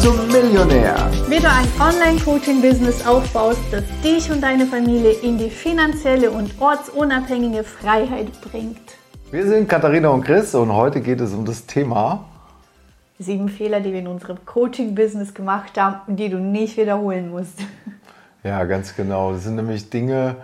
zum Millionär. Wie du ein Online-Coaching-Business aufbaust, das dich und deine Familie in die finanzielle und ortsunabhängige Freiheit bringt. Wir sind Katharina und Chris und heute geht es um das Thema sieben Fehler, die wir in unserem Coaching-Business gemacht haben und die du nicht wiederholen musst. Ja, ganz genau. Das sind nämlich Dinge,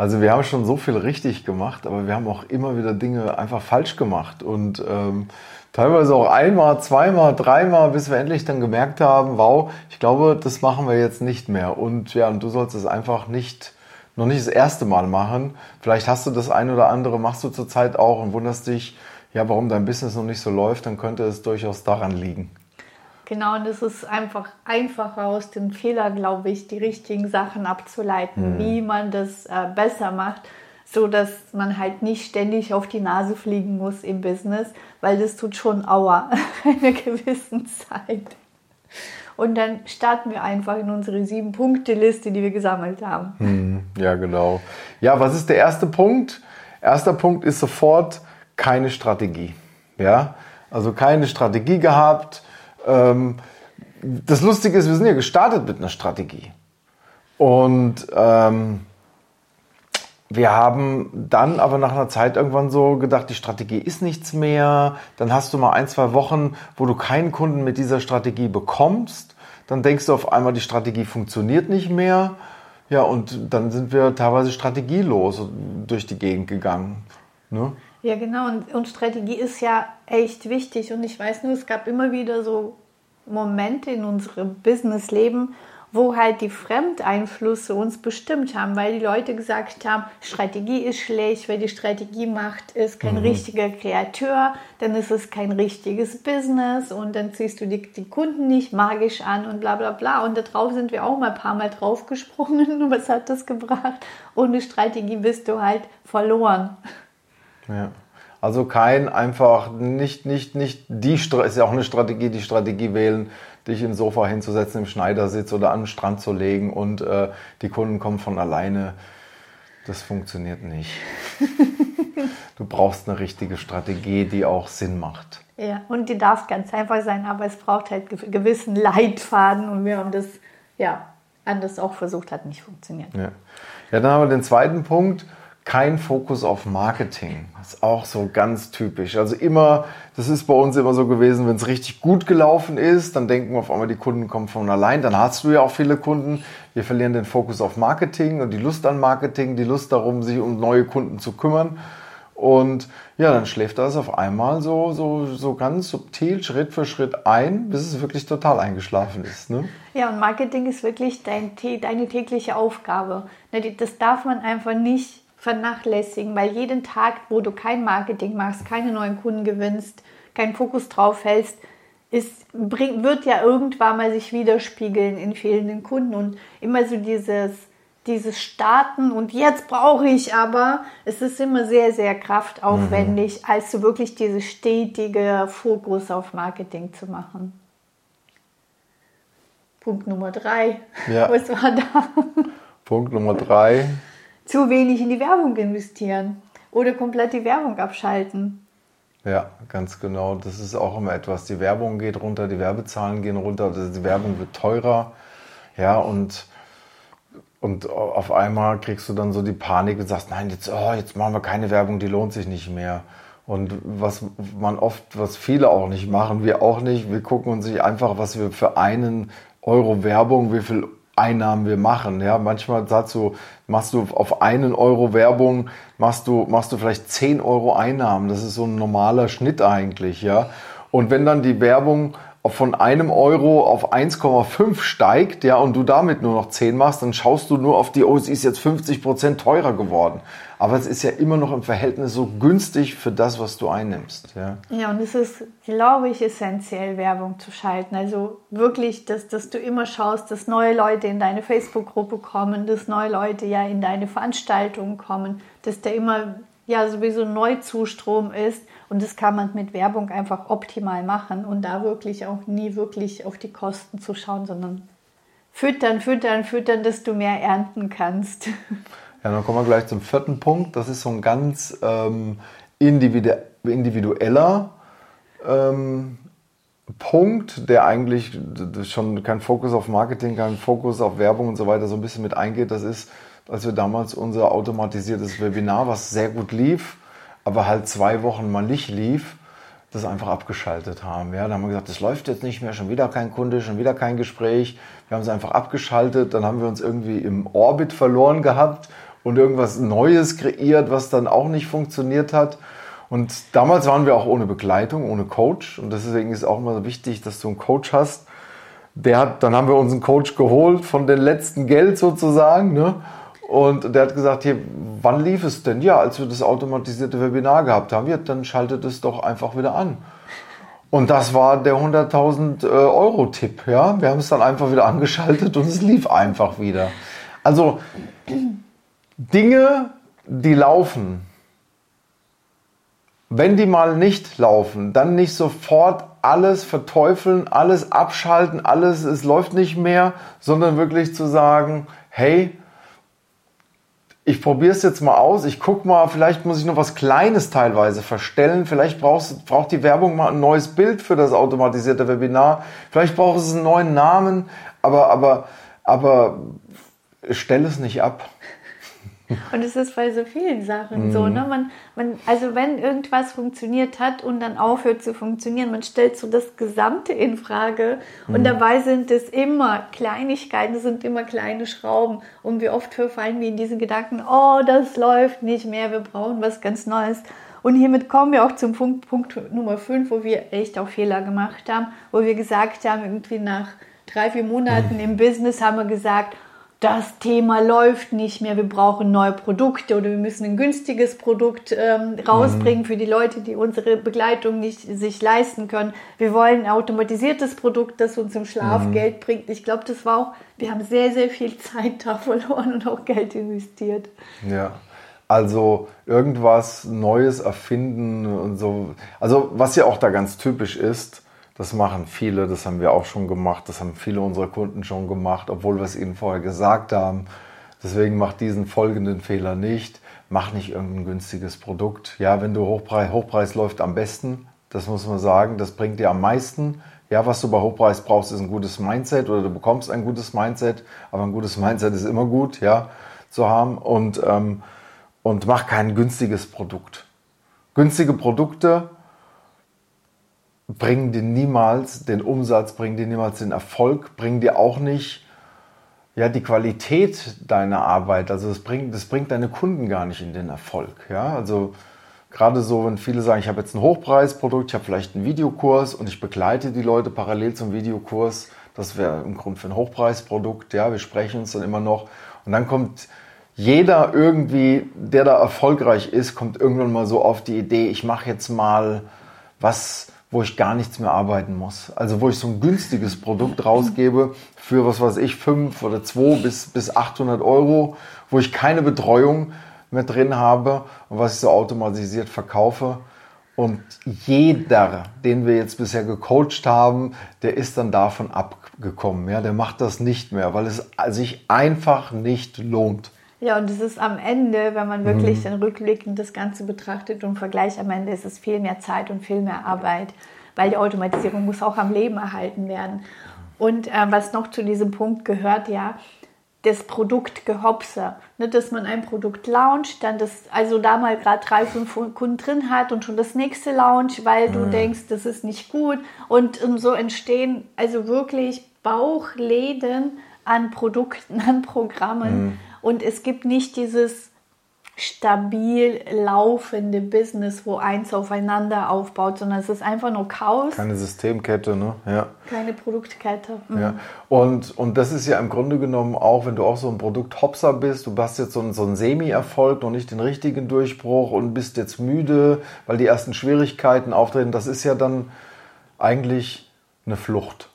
also wir haben schon so viel richtig gemacht, aber wir haben auch immer wieder Dinge einfach falsch gemacht und ähm, teilweise auch einmal, zweimal, dreimal, bis wir endlich dann gemerkt haben, wow, ich glaube, das machen wir jetzt nicht mehr. Und ja, und du sollst es einfach nicht, noch nicht das erste Mal machen. Vielleicht hast du das ein oder andere, machst du zurzeit auch und wunderst dich, ja, warum dein Business noch nicht so läuft, dann könnte es durchaus daran liegen. Genau, und es ist einfach einfacher aus den Fehlern, glaube ich, die richtigen Sachen abzuleiten, mhm. wie man das äh, besser macht so dass man halt nicht ständig auf die Nase fliegen muss im Business, weil das tut schon Aua einer gewissen Zeit. Und dann starten wir einfach in unsere sieben Punkte Liste, die wir gesammelt haben. Hm, ja, genau. Ja, was ist der erste Punkt? Erster Punkt ist sofort keine Strategie. Ja, also keine Strategie gehabt. Ähm, das Lustige ist, wir sind ja gestartet mit einer Strategie. Und ähm, wir haben dann aber nach einer Zeit irgendwann so gedacht, die Strategie ist nichts mehr. Dann hast du mal ein, zwei Wochen, wo du keinen Kunden mit dieser Strategie bekommst. Dann denkst du auf einmal, die Strategie funktioniert nicht mehr. Ja, und dann sind wir teilweise strategielos durch die Gegend gegangen. Ne? Ja, genau. Und, und Strategie ist ja echt wichtig. Und ich weiß nur, es gab immer wieder so Momente in unserem Businessleben, wo halt die Fremdeinflüsse uns bestimmt haben, weil die Leute gesagt haben, Strategie ist schlecht, wer die Strategie macht, ist kein mhm. richtiger Kreateur, dann ist es kein richtiges Business und dann ziehst du die, die Kunden nicht magisch an und bla bla bla. Und darauf sind wir auch mal ein paar Mal draufgesprungen. Was hat das gebracht? Ohne Strategie bist du halt verloren. Ja. Also kein einfach nicht, nicht, nicht die, ist ja auch eine Strategie, die Strategie wählen, dich ins Sofa hinzusetzen, im Schneidersitz oder an den Strand zu legen und äh, die Kunden kommen von alleine. Das funktioniert nicht. du brauchst eine richtige Strategie, die auch Sinn macht. Ja, und die darf ganz einfach sein, aber es braucht halt gewissen Leitfaden und wir haben das ja anders auch versucht, hat nicht funktioniert. Ja. ja, dann haben wir den zweiten Punkt kein Fokus auf Marketing. Das ist auch so ganz typisch. Also immer, das ist bei uns immer so gewesen, wenn es richtig gut gelaufen ist, dann denken wir auf einmal, die Kunden kommen von allein. Dann hast du ja auch viele Kunden. Wir verlieren den Fokus auf Marketing und die Lust an Marketing, die Lust darum, sich um neue Kunden zu kümmern. Und ja, dann schläft das auf einmal so, so, so ganz subtil Schritt für Schritt ein, bis es wirklich total eingeschlafen ist. Ne? Ja, und Marketing ist wirklich dein, deine tägliche Aufgabe. Ne, das darf man einfach nicht vernachlässigen, weil jeden Tag, wo du kein Marketing machst, keine neuen Kunden gewinnst, keinen Fokus drauf hältst, ist, bring, wird ja irgendwann mal sich widerspiegeln in fehlenden Kunden und immer so dieses, dieses Starten und jetzt brauche ich aber, es ist immer sehr, sehr kraftaufwendig, mhm. als so wirklich dieses stetige Fokus auf Marketing zu machen. Punkt Nummer drei. Ja. Was war da? Punkt Nummer drei zu wenig in die Werbung investieren oder komplett die Werbung abschalten. Ja, ganz genau. Das ist auch immer etwas. Die Werbung geht runter, die Werbezahlen gehen runter, die Werbung wird teurer. Ja, und, und auf einmal kriegst du dann so die Panik und sagst, nein, jetzt, oh, jetzt machen wir keine Werbung, die lohnt sich nicht mehr. Und was man oft, was viele auch nicht machen, wir auch nicht, wir gucken uns nicht einfach, was wir für einen Euro Werbung, wie viel Einnahmen wir machen. Ja, manchmal sagst du, machst du auf einen Euro Werbung, machst du, machst du vielleicht 10 Euro Einnahmen. Das ist so ein normaler Schnitt eigentlich, ja. Und wenn dann die Werbung von einem Euro auf 1,5 steigt, ja, und du damit nur noch 10 machst, dann schaust du nur auf die, oh, sie ist jetzt 50 Prozent teurer geworden. Aber es ist ja immer noch im Verhältnis so günstig für das, was du einnimmst, ja. Ja, und es ist, glaube ich, essentiell, Werbung zu schalten. Also wirklich, dass, dass du immer schaust, dass neue Leute in deine Facebook-Gruppe kommen, dass neue Leute ja in deine Veranstaltungen kommen, dass da immer ja sowieso Neuzustrom ist und das kann man mit Werbung einfach optimal machen und da wirklich auch nie wirklich auf die Kosten zu schauen, sondern füttern, füttern, füttern, dass du mehr ernten kannst. Ja, dann kommen wir gleich zum vierten Punkt. Das ist so ein ganz ähm, individueller ähm, Punkt, der eigentlich schon kein Fokus auf Marketing, kein Fokus auf Werbung und so weiter so ein bisschen mit eingeht, das ist, als wir damals unser automatisiertes Webinar, was sehr gut lief, aber halt zwei Wochen mal nicht lief, das einfach abgeschaltet haben. Ja, da haben wir gesagt, das läuft jetzt nicht mehr, schon wieder kein Kunde, schon wieder kein Gespräch. Wir haben es einfach abgeschaltet, dann haben wir uns irgendwie im Orbit verloren gehabt und irgendwas Neues kreiert, was dann auch nicht funktioniert hat. Und damals waren wir auch ohne Begleitung, ohne Coach. Und deswegen ist auch immer so wichtig, dass du einen Coach hast. Der hat, dann haben wir uns einen Coach geholt von dem letzten Geld sozusagen. Ne? Und der hat gesagt, hier, wann lief es denn? Ja, als wir das automatisierte Webinar gehabt haben. Ja, dann schaltet es doch einfach wieder an. Und das war der 100.000 äh, Euro Tipp. Ja, wir haben es dann einfach wieder angeschaltet und es lief einfach wieder. Also Dinge, die laufen, wenn die mal nicht laufen, dann nicht sofort alles verteufeln, alles abschalten, alles, es läuft nicht mehr, sondern wirklich zu sagen, hey, ich probiere es jetzt mal aus, ich gucke mal, vielleicht muss ich noch was Kleines teilweise verstellen, vielleicht brauchst, braucht die Werbung mal ein neues Bild für das automatisierte Webinar, vielleicht braucht es einen neuen Namen, aber, aber, aber stell es nicht ab. Und es ist bei so vielen Sachen mhm. so, ne? Man, man, also wenn irgendwas funktioniert hat und dann aufhört zu funktionieren, man stellt so das Gesamte in Frage mhm. und dabei sind es immer Kleinigkeiten, es sind immer kleine Schrauben und wie oft verfallen wir in diesen Gedanken, oh, das läuft nicht mehr, wir brauchen was ganz Neues. Und hiermit kommen wir auch zum Punkt, Punkt Nummer 5, wo wir echt auch Fehler gemacht haben, wo wir gesagt haben, irgendwie nach drei, vier Monaten mhm. im Business haben wir gesagt, das Thema läuft nicht mehr, wir brauchen neue Produkte oder wir müssen ein günstiges Produkt ähm, rausbringen mhm. für die Leute, die unsere Begleitung nicht sich leisten können. Wir wollen ein automatisiertes Produkt, das uns im Schlaf mhm. Geld bringt. Ich glaube, das war auch, wir haben sehr, sehr viel Zeit da verloren und auch Geld investiert. Ja. Also irgendwas Neues erfinden und so. Also was ja auch da ganz typisch ist, das machen viele, das haben wir auch schon gemacht, das haben viele unserer Kunden schon gemacht, obwohl wir es ihnen vorher gesagt haben. Deswegen mach diesen folgenden Fehler nicht. Mach nicht irgendein günstiges Produkt. Ja, wenn du Hochpreis, Hochpreis läuft am besten, das muss man sagen, das bringt dir am meisten. Ja, was du bei Hochpreis brauchst, ist ein gutes Mindset oder du bekommst ein gutes Mindset, aber ein gutes Mindset ist immer gut, ja, zu haben und, ähm, und mach kein günstiges Produkt. Günstige Produkte bringen dir niemals den Umsatz, bringen dir niemals den Erfolg, bringen dir auch nicht ja, die Qualität deiner Arbeit. Also das bringt, das bringt deine Kunden gar nicht in den Erfolg. Ja? Also gerade so, wenn viele sagen, ich habe jetzt ein Hochpreisprodukt, ich habe vielleicht einen Videokurs und ich begleite die Leute parallel zum Videokurs. Das wäre im Grunde für ein Hochpreisprodukt. Ja, wir sprechen uns dann immer noch. Und dann kommt jeder irgendwie, der da erfolgreich ist, kommt irgendwann mal so auf die Idee, ich mache jetzt mal was, wo ich gar nichts mehr arbeiten muss. Also wo ich so ein günstiges Produkt rausgebe für, was weiß ich, 5 oder 2 bis, bis 800 Euro, wo ich keine Betreuung mehr drin habe und was ich so automatisiert verkaufe. Und jeder, den wir jetzt bisher gecoacht haben, der ist dann davon abgekommen. Ja, der macht das nicht mehr, weil es sich einfach nicht lohnt. Ja, und es ist am Ende, wenn man wirklich mhm. den Rückblick das Ganze betrachtet und vergleicht, am Ende ist es viel mehr Zeit und viel mehr Arbeit, weil die Automatisierung muss auch am Leben erhalten werden. Und äh, was noch zu diesem Punkt gehört, ja, das Produktgehopse, ne, dass man ein Produkt launcht, dann das, also da mal gerade drei, fünf Kunden drin hat und schon das nächste launch, weil du mhm. denkst, das ist nicht gut. Und um, so entstehen also wirklich Bauchläden an Produkten, an Programmen. Mhm und es gibt nicht dieses stabil laufende Business, wo eins aufeinander aufbaut, sondern es ist einfach nur Chaos. Keine Systemkette, ne? Ja. Keine Produktkette. Mhm. Ja. Und, und das ist ja im Grunde genommen auch, wenn du auch so ein Produkt-Hopser bist, du hast jetzt so einen, so einen Semi-Erfolg, noch nicht den richtigen Durchbruch und bist jetzt müde, weil die ersten Schwierigkeiten auftreten, das ist ja dann eigentlich eine Flucht.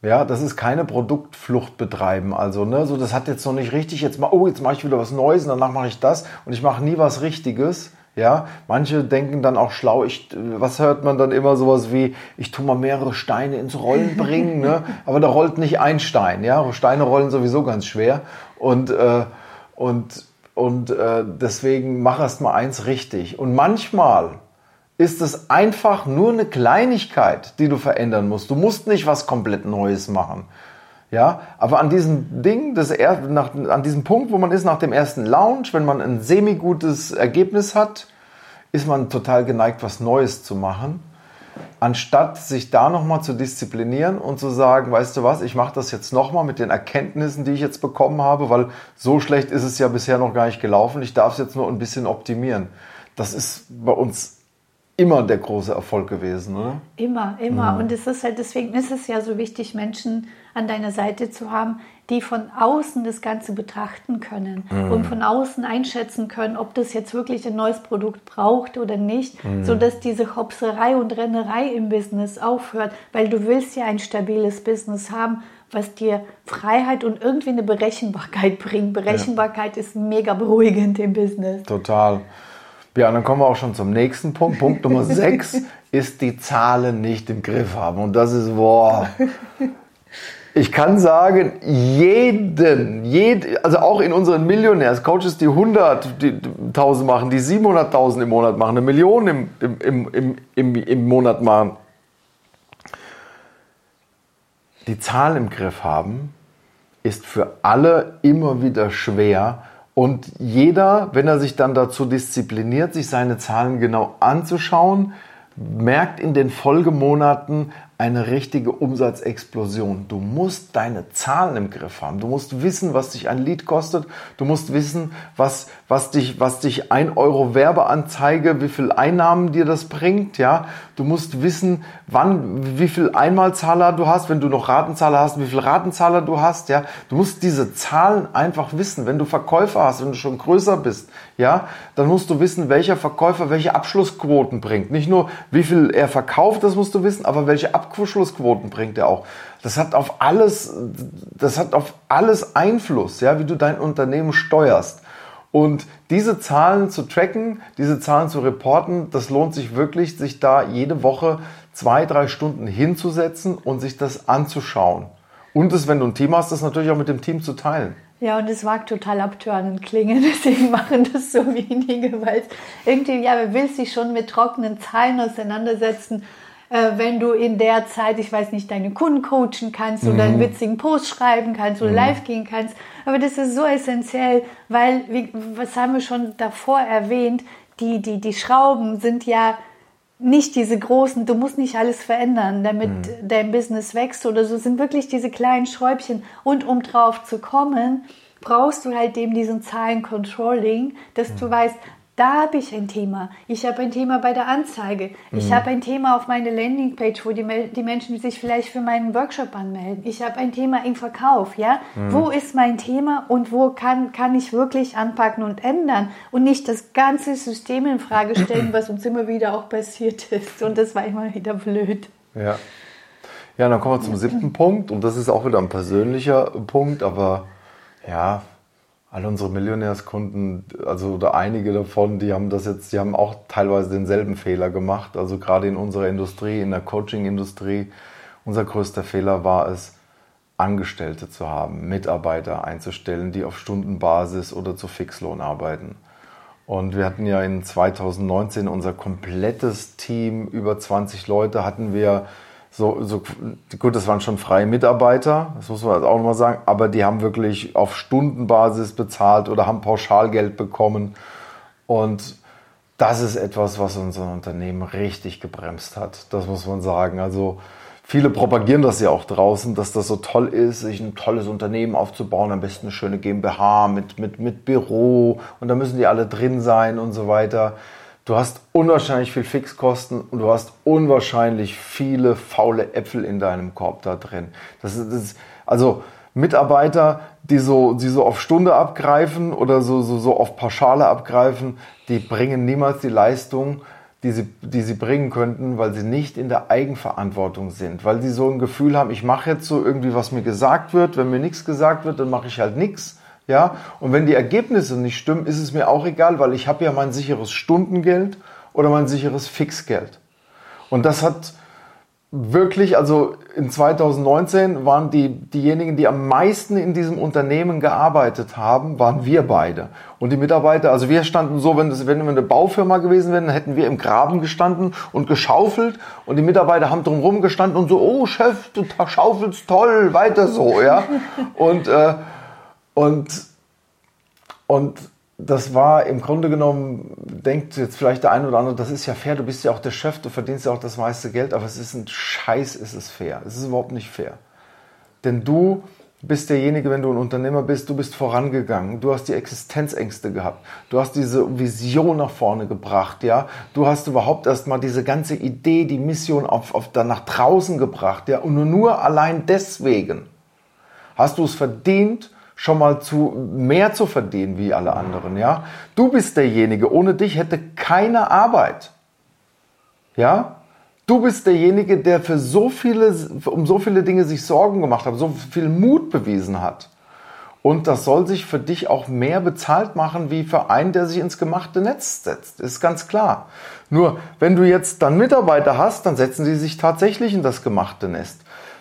Ja, das ist keine Produktflucht betreiben. Also, ne, so das hat jetzt noch nicht richtig. Jetzt mal, oh, jetzt mache ich wieder was Neues und danach mache ich das und ich mache nie was Richtiges. Ja, manche denken dann auch schlau. Ich, was hört man dann immer sowas wie, ich tue mal mehrere Steine ins Rollen bringen, ne? Aber da rollt nicht ein Stein. Ja, Steine rollen sowieso ganz schwer und äh, und und äh, deswegen mach erst mal eins richtig. Und manchmal ist es einfach nur eine Kleinigkeit, die du verändern musst. Du musst nicht was komplett Neues machen. Ja, aber an diesem Ding, das er, nach, an diesem Punkt, wo man ist nach dem ersten Lounge, wenn man ein semi-gutes Ergebnis hat, ist man total geneigt, was Neues zu machen anstatt sich da nochmal zu disziplinieren und zu sagen, weißt du was, ich mache das jetzt nochmal mit den Erkenntnissen, die ich jetzt bekommen habe, weil so schlecht ist es ja bisher noch gar nicht gelaufen, ich darf es jetzt nur ein bisschen optimieren. Das ist bei uns immer der große Erfolg gewesen, oder? Immer, immer. Mhm. Und es ist halt, deswegen ist es ja so wichtig, Menschen an deiner Seite zu haben, die von außen das Ganze betrachten können mhm. und von außen einschätzen können, ob das jetzt wirklich ein neues Produkt braucht oder nicht, mhm. sodass diese Hopserei und Rennerei im Business aufhört, weil du willst ja ein stabiles Business haben, was dir Freiheit und irgendwie eine Berechenbarkeit bringt. Berechenbarkeit ja. ist mega beruhigend im Business. Total. Ja, dann kommen wir auch schon zum nächsten Punkt. Punkt Nummer 6 ist die Zahlen nicht im Griff haben. Und das ist, boah, ich kann sagen, jeden, jed, also auch in unseren Millionärs-Coaches, die 100.000 machen, die 700.000 im Monat machen, eine Million im, im, im, im, im Monat machen, die Zahl im Griff haben, ist für alle immer wieder schwer. Und jeder, wenn er sich dann dazu diszipliniert, sich seine Zahlen genau anzuschauen, merkt in den Folgemonaten, eine richtige Umsatzexplosion. Du musst deine Zahlen im Griff haben. Du musst wissen, was dich ein Lied kostet. Du musst wissen, was, was dich, was dich ein Euro Werbeanzeige, wie viel Einnahmen dir das bringt, ja. Du musst wissen, wann, wie viel Einmalzahler du hast, wenn du noch Ratenzahler hast, wie viel Ratenzahler du hast, ja. Du musst diese Zahlen einfach wissen. Wenn du Verkäufer hast, wenn du schon größer bist, ja, dann musst du wissen, welcher Verkäufer welche Abschlussquoten bringt. Nicht nur, wie viel er verkauft, das musst du wissen, aber welche Abschlussquoten bringt er auch. Das hat auf alles, das hat auf alles Einfluss, ja, wie du dein Unternehmen steuerst. Und diese Zahlen zu tracken, diese Zahlen zu reporten, das lohnt sich wirklich, sich da jede Woche zwei, drei Stunden hinzusetzen und sich das anzuschauen. Und es, wenn du ein Team hast, das natürlich auch mit dem Team zu teilen. Ja, und es mag total abtörnend klingen, deswegen machen das so wenige, weil irgendwie, ja, wer will sich schon mit trockenen Zahlen auseinandersetzen wenn du in der Zeit, ich weiß nicht, deine Kunden coachen kannst mhm. oder einen witzigen Post schreiben kannst oder mhm. live gehen kannst. Aber das ist so essentiell, weil, wie, was haben wir schon davor erwähnt, die, die, die Schrauben sind ja nicht diese großen, du musst nicht alles verändern, damit mhm. dein Business wächst oder so, sind wirklich diese kleinen Schräubchen. Und um drauf zu kommen, brauchst du halt eben diesen Zahlen-Controlling, dass du mhm. weißt, da habe ich ein Thema. Ich habe ein Thema bei der Anzeige. Ich mhm. habe ein Thema auf meiner Landingpage, wo die, die Menschen sich vielleicht für meinen Workshop anmelden. Ich habe ein Thema im Verkauf. Ja? Mhm. Wo ist mein Thema und wo kann, kann ich wirklich anpacken und ändern und nicht das ganze System in Frage stellen, was uns immer wieder auch passiert ist. Und das war immer wieder blöd. Ja. Ja, dann kommen wir zum siebten Punkt und das ist auch wieder ein persönlicher Punkt, aber ja, alle unsere Millionärskunden, also oder einige davon, die haben das jetzt, die haben auch teilweise denselben Fehler gemacht. Also gerade in unserer Industrie, in der Coaching-Industrie, unser größter Fehler war es, Angestellte zu haben, Mitarbeiter einzustellen, die auf Stundenbasis oder zu Fixlohn arbeiten. Und wir hatten ja in 2019 unser komplettes Team, über 20 Leute, hatten wir so, so, gut, das waren schon freie Mitarbeiter, das muss man also auch nochmal sagen, aber die haben wirklich auf Stundenbasis bezahlt oder haben Pauschalgeld bekommen. Und das ist etwas, was unser Unternehmen richtig gebremst hat. Das muss man sagen. Also viele propagieren das ja auch draußen, dass das so toll ist, sich ein tolles Unternehmen aufzubauen, am besten eine schöne GmbH mit, mit, mit Büro und da müssen die alle drin sein und so weiter. Du hast unwahrscheinlich viel Fixkosten und du hast unwahrscheinlich viele faule Äpfel in deinem Korb da drin. Das ist, das ist also Mitarbeiter, die so, die so auf Stunde abgreifen oder so, so, so auf Pauschale abgreifen, die bringen niemals die Leistung, die sie, die sie bringen könnten, weil sie nicht in der Eigenverantwortung sind, weil sie so ein Gefühl haben, ich mache jetzt so irgendwie, was mir gesagt wird, wenn mir nichts gesagt wird, dann mache ich halt nichts ja, und wenn die Ergebnisse nicht stimmen, ist es mir auch egal, weil ich habe ja mein sicheres Stundengeld oder mein sicheres Fixgeld. Und das hat wirklich, also in 2019 waren die, diejenigen, die am meisten in diesem Unternehmen gearbeitet haben, waren wir beide. Und die Mitarbeiter, also wir standen so, wenn, das, wenn wir eine Baufirma gewesen wären, dann hätten wir im Graben gestanden und geschaufelt und die Mitarbeiter haben drumherum gestanden und so, oh Chef, du schaufelst toll, weiter so, ja. Und, äh, und, und das war im Grunde genommen, denkt jetzt vielleicht der eine oder andere, das ist ja fair, du bist ja auch der Chef, du verdienst ja auch das meiste Geld, aber es ist ein Scheiß, ist es fair. Es ist überhaupt nicht fair. Denn du bist derjenige, wenn du ein Unternehmer bist, du bist vorangegangen, du hast die Existenzängste gehabt, du hast diese Vision nach vorne gebracht, ja, du hast überhaupt erstmal diese ganze Idee, die Mission auf, auf, da nach draußen gebracht, ja, und nur, nur allein deswegen hast du es verdient, schon mal zu mehr zu verdienen wie alle anderen, ja? Du bist derjenige, ohne dich hätte keine Arbeit. Ja? Du bist derjenige, der für so viele um so viele Dinge sich Sorgen gemacht hat, so viel Mut bewiesen hat. Und das soll sich für dich auch mehr bezahlt machen wie für einen, der sich ins gemachte Netz setzt. Ist ganz klar. Nur, wenn du jetzt dann Mitarbeiter hast, dann setzen sie sich tatsächlich in das gemachte Nest.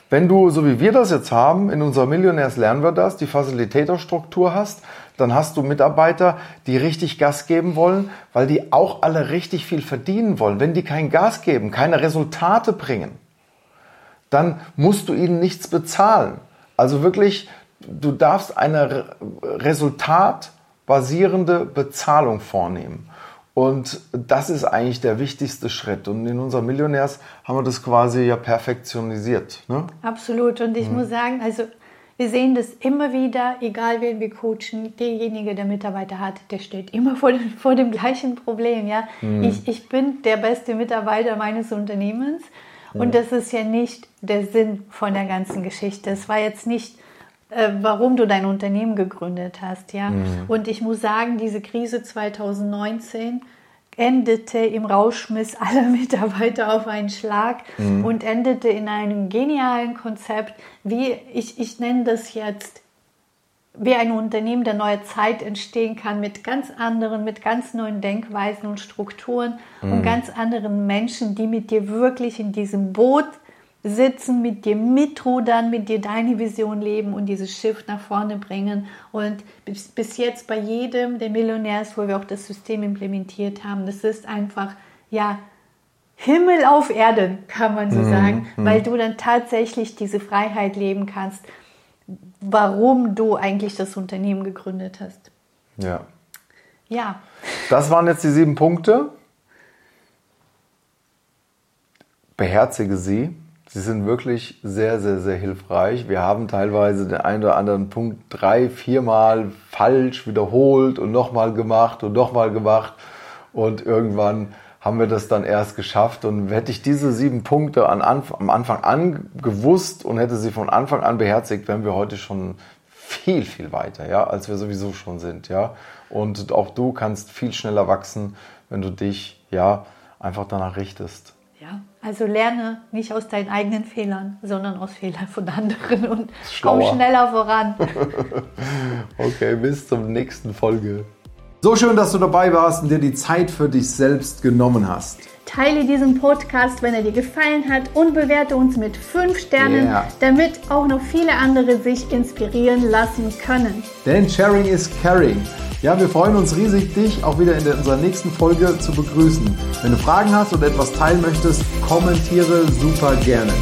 Wenn du, so wie wir das jetzt haben, in unserer Millionärs lernen wir das, die Facilitator-Struktur hast, dann hast du Mitarbeiter, die richtig Gas geben wollen, weil die auch alle richtig viel verdienen wollen. Wenn die kein Gas geben, keine Resultate bringen, dann musst du ihnen nichts bezahlen. Also wirklich, du darfst eine resultatbasierende Bezahlung vornehmen. Und das ist eigentlich der wichtigste Schritt. Und in unserem Millionärs haben wir das quasi ja perfektionisiert. Ne? Absolut. Und ich mhm. muss sagen, also wir sehen das immer wieder, egal wen wir coachen, derjenige, der Mitarbeiter hat, der steht immer vor dem, vor dem gleichen Problem. Ja? Mhm. Ich, ich bin der beste Mitarbeiter meines Unternehmens. Und das ist ja nicht der Sinn von der ganzen Geschichte. Es war jetzt nicht warum du dein Unternehmen gegründet hast, ja. Mhm. Und ich muss sagen, diese Krise 2019 endete im Rauschmiss aller Mitarbeiter auf einen Schlag mhm. und endete in einem genialen Konzept, wie ich, ich nenne das jetzt, wie ein Unternehmen der neue Zeit entstehen kann mit ganz anderen, mit ganz neuen Denkweisen und Strukturen mhm. und ganz anderen Menschen, die mit dir wirklich in diesem Boot sitzen, mit dir mitrudern, mit dir deine Vision leben und dieses Schiff nach vorne bringen. Und bis, bis jetzt bei jedem der Millionärs, wo wir auch das System implementiert haben, das ist einfach, ja, Himmel auf Erden, kann man so mhm. sagen, mhm. weil du dann tatsächlich diese Freiheit leben kannst, warum du eigentlich das Unternehmen gegründet hast. Ja. Ja. Das waren jetzt die sieben Punkte. Beherzige sie Sie sind wirklich sehr, sehr, sehr hilfreich. Wir haben teilweise den einen oder anderen Punkt drei, viermal falsch wiederholt und nochmal gemacht und nochmal gemacht. Und irgendwann haben wir das dann erst geschafft. Und hätte ich diese sieben Punkte am Anfang an gewusst und hätte sie von Anfang an beherzigt, wären wir heute schon viel, viel weiter, ja, als wir sowieso schon sind, ja. Und auch du kannst viel schneller wachsen, wenn du dich, ja, einfach danach richtest. Also lerne nicht aus deinen eigenen Fehlern, sondern aus Fehlern von anderen und Schlauer. komm schneller voran. okay, bis zum nächsten Folge. So schön, dass du dabei warst und dir die Zeit für dich selbst genommen hast. Teile diesen Podcast, wenn er dir gefallen hat und bewerte uns mit 5 Sternen, yeah. damit auch noch viele andere sich inspirieren lassen können. Denn Sharing is Caring. Ja, wir freuen uns riesig, dich auch wieder in unserer nächsten Folge zu begrüßen. Wenn du Fragen hast oder etwas teilen möchtest, kommentiere super gerne.